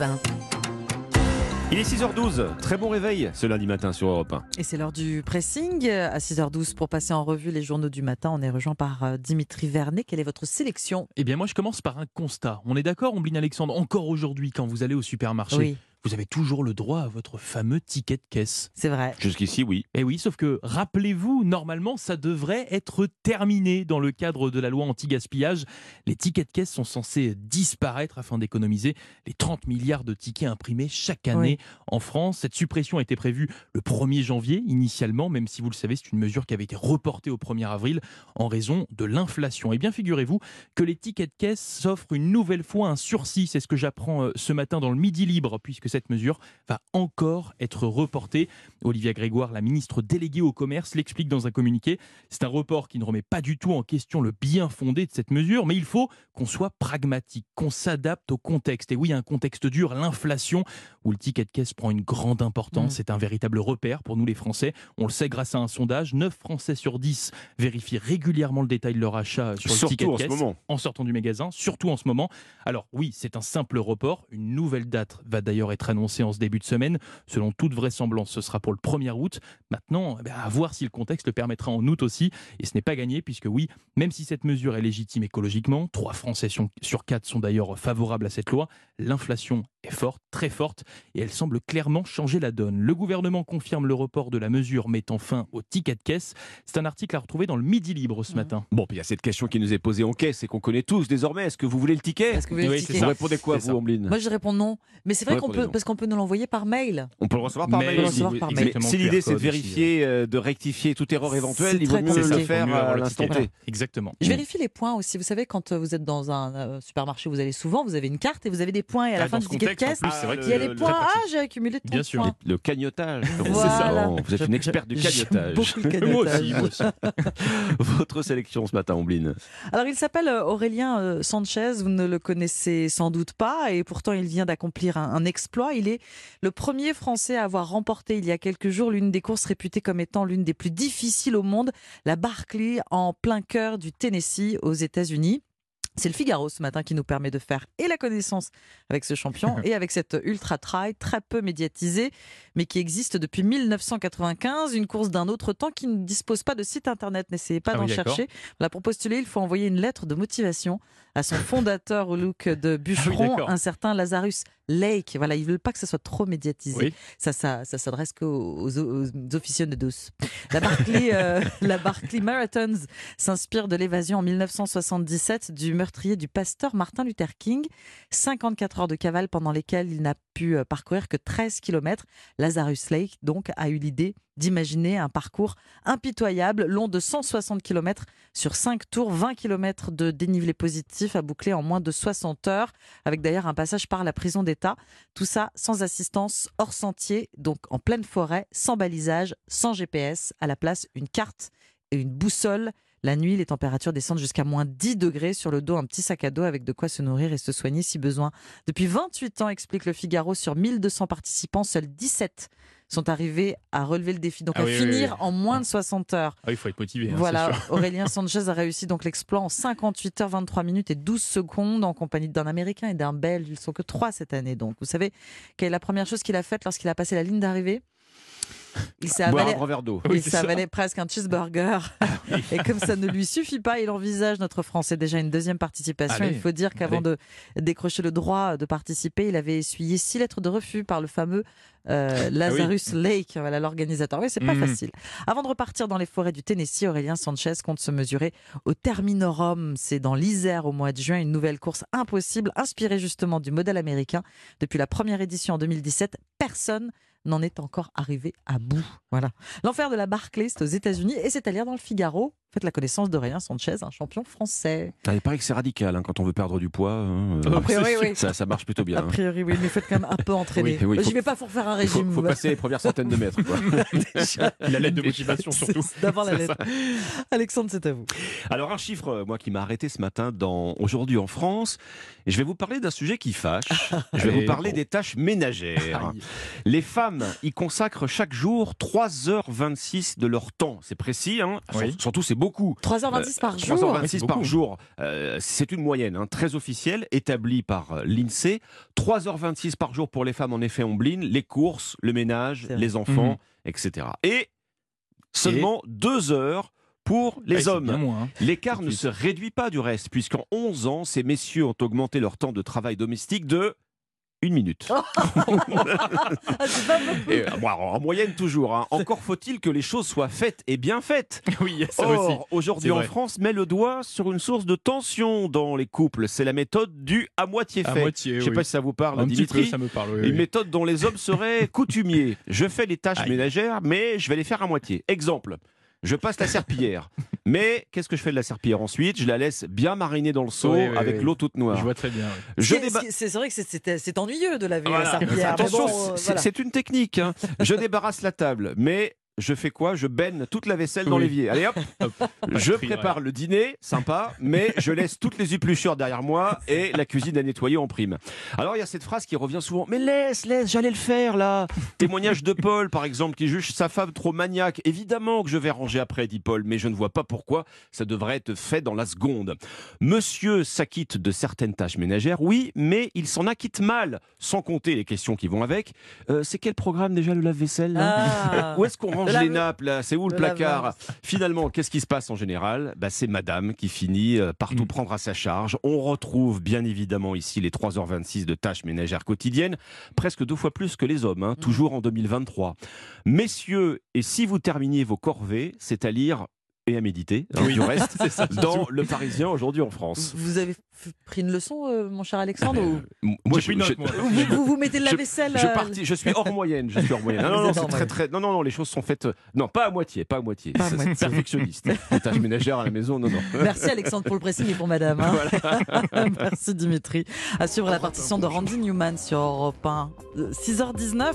Europe 1. Il est 6h12, très bon réveil ce lundi matin sur Europe 1. Et c'est l'heure du pressing à 6h12 pour passer en revue les journaux du matin. On est rejoint par euh, Dimitri Vernet. Quelle est votre sélection? Eh bien moi je commence par un constat. On est d'accord, Ombline Alexandre, encore aujourd'hui quand vous allez au supermarché, Oui, vous avez toujours le droit à votre fameux ticket de caisse. c'est vrai. Jusqu'ici, oui. Eh oui, sauf que rappelez-vous, normalement ça devrait être terminé dans le cadre de la loi anti-gaspillage. Les tickets de caisse sont censés disparaître afin d'économiser les 30 milliards de tickets imprimés chaque année en France. Cette suppression a été prévue le 1er janvier initialement, même si vous le savez, c'est une mesure qui avait été reportée au 1er avril en raison de l'inflation. Eh bien figurez-vous que les tickets de caisse s'offrent une nouvelle fois un sursis. C'est ce que j'apprends euh, ce matin dans le Midi Libre, puisque cette mesure va encore être reportée. Olivia Grégoire, la ministre déléguée au commerce, l'explique dans un communiqué. C'est un report qui ne remet pas du tout en question le bien fondé de cette mesure, mais il faut qu'on soit pragmatique, qu'on s'adapte au contexte. Et oui, un contexte dur, l'inflation, où le ticket de caisse prend une grande importance. Mm. C'est un véritable repère pour nous les Français. On le sait grâce à un sondage. 9 Français sur 10 vérifient régulièrement le détail de leur achat sur le ticket de en caisse moment. en sortant du magasin, surtout en ce moment. Alors oui, c'est un simple report. Une nouvelle date va d'ailleurs être annoncée en ce début de semaine. Selon toute vraisemblance, ce sera pour le 1er août. Maintenant, eh à voir si le contexte le permettra en août aussi. Et ce n'est pas gagné, puisque oui, même si cette mesure est légitime écologiquement, 3 Français sur- sur 4 sont d'ailleurs favorables à cette loi, l'inflation est forte, très forte, et elle semble clairement changer la donne. Le gouvernement confirme le report de la mesure mettant fin au ticket de caisse. C'est un article à retrouver dans le Midi Libre ce Mhm. matin. Bon, puis il y a cette question qui nous est posée en caisse et qu'on connaît tous désormais. Est-ce que vous voulez le ticket? Est-ce que vous voulez Oui, le ticket? Vous répondez quoi, vous, ça. Ombline Moi, je réponds non. Mais c'est vrai qu'on peut, non. parce qu'on peut nous l'envoyer par mail. On peut le recevoir par mail aussi. par mail. exactement, Si l'idée c'est de vérifier, euh, de rectifier toute erreur éventuelle, il vaut mieux le faire à le l'instant. T. Exactement. Je vérifie les points aussi. Vous savez, quand euh, vous êtes dans un euh, supermarché, vous allez souvent, vous avez une carte et vous avez des points. Et à la Ah, fin du ticket de plus, c'est vrai que il y a le- les le- points. Ah, pratique. j'ai accumulé tant Bien de sûr. points. Le cagnotage. Voilà. Oh, Vous êtes une experte du cagnotage. beaucoup le Moi cagnotage. aussi, moi aussi. Votre sélection ce matin, Ombline. Alors, il s'appelle euh, Aurélien euh, Sanchez. Vous ne le connaissez sans doute pas. Et pourtant, il vient d'accomplir un, un exploit. Il est le premier Français à avoir remporté il y a quelques jours l'une des courses réputées comme étant l'une des plus difficiles au monde, la Barclay en plein cœur du Tennessee aux États-Unis. C'est le Figaro ce matin qui nous permet de faire et la connaissance avec ce champion et avec cette ultra trail très peu médiatisée, mais qui existe depuis 1995, une course d'un autre temps qui ne dispose pas de site internet. N'essayez pas Ah d'en oui, chercher. Là, pour postuler, il faut envoyer une lettre de motivation à son fondateur au look de bûcheron, Ah d'accord. un certain Lazarus Lake. Voilà, ils veulent pas que ça soit trop médiatisé. Oui. Ça, ça, ça s'adresse qu'aux aux, aux douce. La Barclay, euh, la Barclay Marathons s'inspire de l'évasion en 1977 du du pasteur Martin Luther King. 54 heures de cavale pendant lesquelles il n'a pu euh, parcourir que 13 km. Lazarus Lake, donc, a eu l'idée d'imaginer un parcours impitoyable, long de 160 km sur 5 tours, 20 km de dénivelé positif à boucler en moins de 60 heures, avec d'ailleurs un passage par la prison d'État. Tout ça sans assistance, hors sentier, donc en pleine forêt, sans balisage, sans GPS, à la place une carte et une boussole. La nuit, les températures descendent jusqu'à moins 10 degrés sur le dos, un petit sac à dos avec de quoi se nourrir et se soigner si besoin. Depuis 28 ans, explique le Figaro, sur 1200 participants, seuls 17 sont arrivés à relever le défi, donc Ah à oui, finir oui. en moins de 60 heures. Ah, il faut être motivé. hein, Voilà, sûr. Aurélien Sanchez a réussi donc l'exploit en 58 heures 23 minutes et 12 secondes en compagnie d'un Américain et d'un Belge. Ils sont que trois cette année. Donc, vous savez quelle est la première chose qu'il a faite lorsqu'il a passé la ligne d'arrivée? Il s'est un avalé, grand verre d'eau. Il avalé presque un cheeseburger. Et comme ça ne lui suffit pas, il envisage notre Français déjà une deuxième participation. Allez, il faut dire qu'avant de décrocher le droit de participer, il avait essuyé six lettres de refus par le fameux euh, Lazarus Lake, voilà l'organisateur. Oui, c'est pas Mhm. facile. Avant de repartir dans les forêts du Tennessee, Aurélien Sanchez compte se mesurer au Terminorum. C'est dans l'Isère au mois de juin, une nouvelle course impossible, inspirée justement du modèle américain. Depuis la première édition en 2017, personne n'en est encore arrivé à bout. Voilà. L'enfer de la Barclay, c'est aux États-Unis et c'est à lire dans le Figaro. Faites la connaissance d'Aurélien Sanchez, un champion français. Ah, Il paraît que c'est radical hein, quand on veut perdre du poit. hein, euh, A priori, oui. ça, ça marche plutôt bien. A hein. priori, oui, mais faites quand même un peu entraîner. Oui, oui, J'y faut- vais pas pour faire un Il faut, régime. faut passer les premières centaines de mètres. quoi. Déjà, La lettre de motivation surtout. D'abord la lettre. Alexandre, c'est à vous. Alors un chiffre, euh, moi, qui m'a arrêté ce matin dans Aujourd'hui en France. Et je vais vous parler d'un sujet qui fâche. Je vais vous parler des tâches ménagères. Les femmes femmes y consacrent chaque jour 3h26 de leur temps. C'est précis, hein Oui. surtout c'est beaucoup. 3h26 par jour. 3h26 c'est par jour, Euh, c'est une moyenne hein, très officielle établie par euh, l'INSEE. 3h26 par jour pour les femmes en effet omblines, les courses, le ménage, les enfants, Mhm. etc. Et seulement 2 heures pour les c'est hommes. hein. L'écart ne se réduit pas du reste, puisqu'en 11 ans, ces messieurs ont augmenté leur temps de travail domestique de une minute. Ah. Et, euh, bon, en moyenne toujours. hein. Encore faut-il que les choses soient faites et bien faites. Oui, ça aussi. Aujourd'hui en. France, met le doigt sur une source de tension dans les couples. C'est la méthode du à moitié À fait. moitié, Je sais oui. pas si ça vous parle, Un petit peu, Dimitri. ça me parle. oui, Une oui. méthode dont les hommes seraient coutumiers. Je fais les tâches Aïe. ménagères, mais je vais les faire à moitié. Exemple. Je passe la serpillière. Mais qu'est-ce que je fais de la serpillière ensuite? Je la laisse bien mariner dans le seau Oui, oui, avec oui. l'eau toute noire. Je vois très bien. C'est- déba- c'est c'est vrai que c'est- ennuyeux de laver Voilà. la serpillière. Attention, bon, euh, c'est voilà. c'est une technique. hein. Je débarrasse la table, mais je fais quoi? Je baigne toute la vaisselle dans Oui. l'évier. Allez hop, Hop. je prépare le dîner, sympa, mais je laisse toutes les épluchures derrière moi et la cuisine à nettoyer en prime. Alors il y a cette phrase qui revient souvent Mais laisse, laisse, j'allais le faire là Témoignage de Paul, par exemple, qui juge sa femme trop maniaque. Évidemment que je vais ranger après, dit Paul, mais je ne vois pas pourquoi ça devrait être fait dans la seconde. Monsieur s'acquitte de certaines tâches ménagères, oui, mais il s'en acquitte mal, sans compter les questions qui vont avec. Euh, c'est quel programme déjà le lave-vaisselle là? Ah. Où est-ce qu'on range Les nappes là C'est où le placard. Finalement, qu'est-ce qui se passe en général bah, C'est madame qui finit euh, par tout Mm. prendre à sa charge. On retrouve bien évidemment ici les 3h26 de tâches ménagères quotidiennes, presque deux fois plus que les hommes, hein, toujours en 2023. Messieurs, et si vous terminiez vos corvées, c'est à lire et à méditer, hein, Oui. du reste, ça, dans. Le Parisien aujourd'hui en France. Vous avez pris une leçon, euh, mon cher Alexandre ou... M- J'ai pris note, moi. vous, vous- vous mettez de la Je- vaisselle Je, euh, je suis hors moyenne, je suis hors moyenne. Non, non, non, c'est hors très, très, non, non, non, les choses sont faites, euh, non, pas à moitié, pas à moitié. Pas à C'est- moitié. Perfectionniste. Les tâches ménagères à la maison, non, non. Merci Alexandre pour le pressing et pour madame. hein. Merci Dimitri. À suivre la partition de Randy Newman sur Europe 1. Euh, 6h19.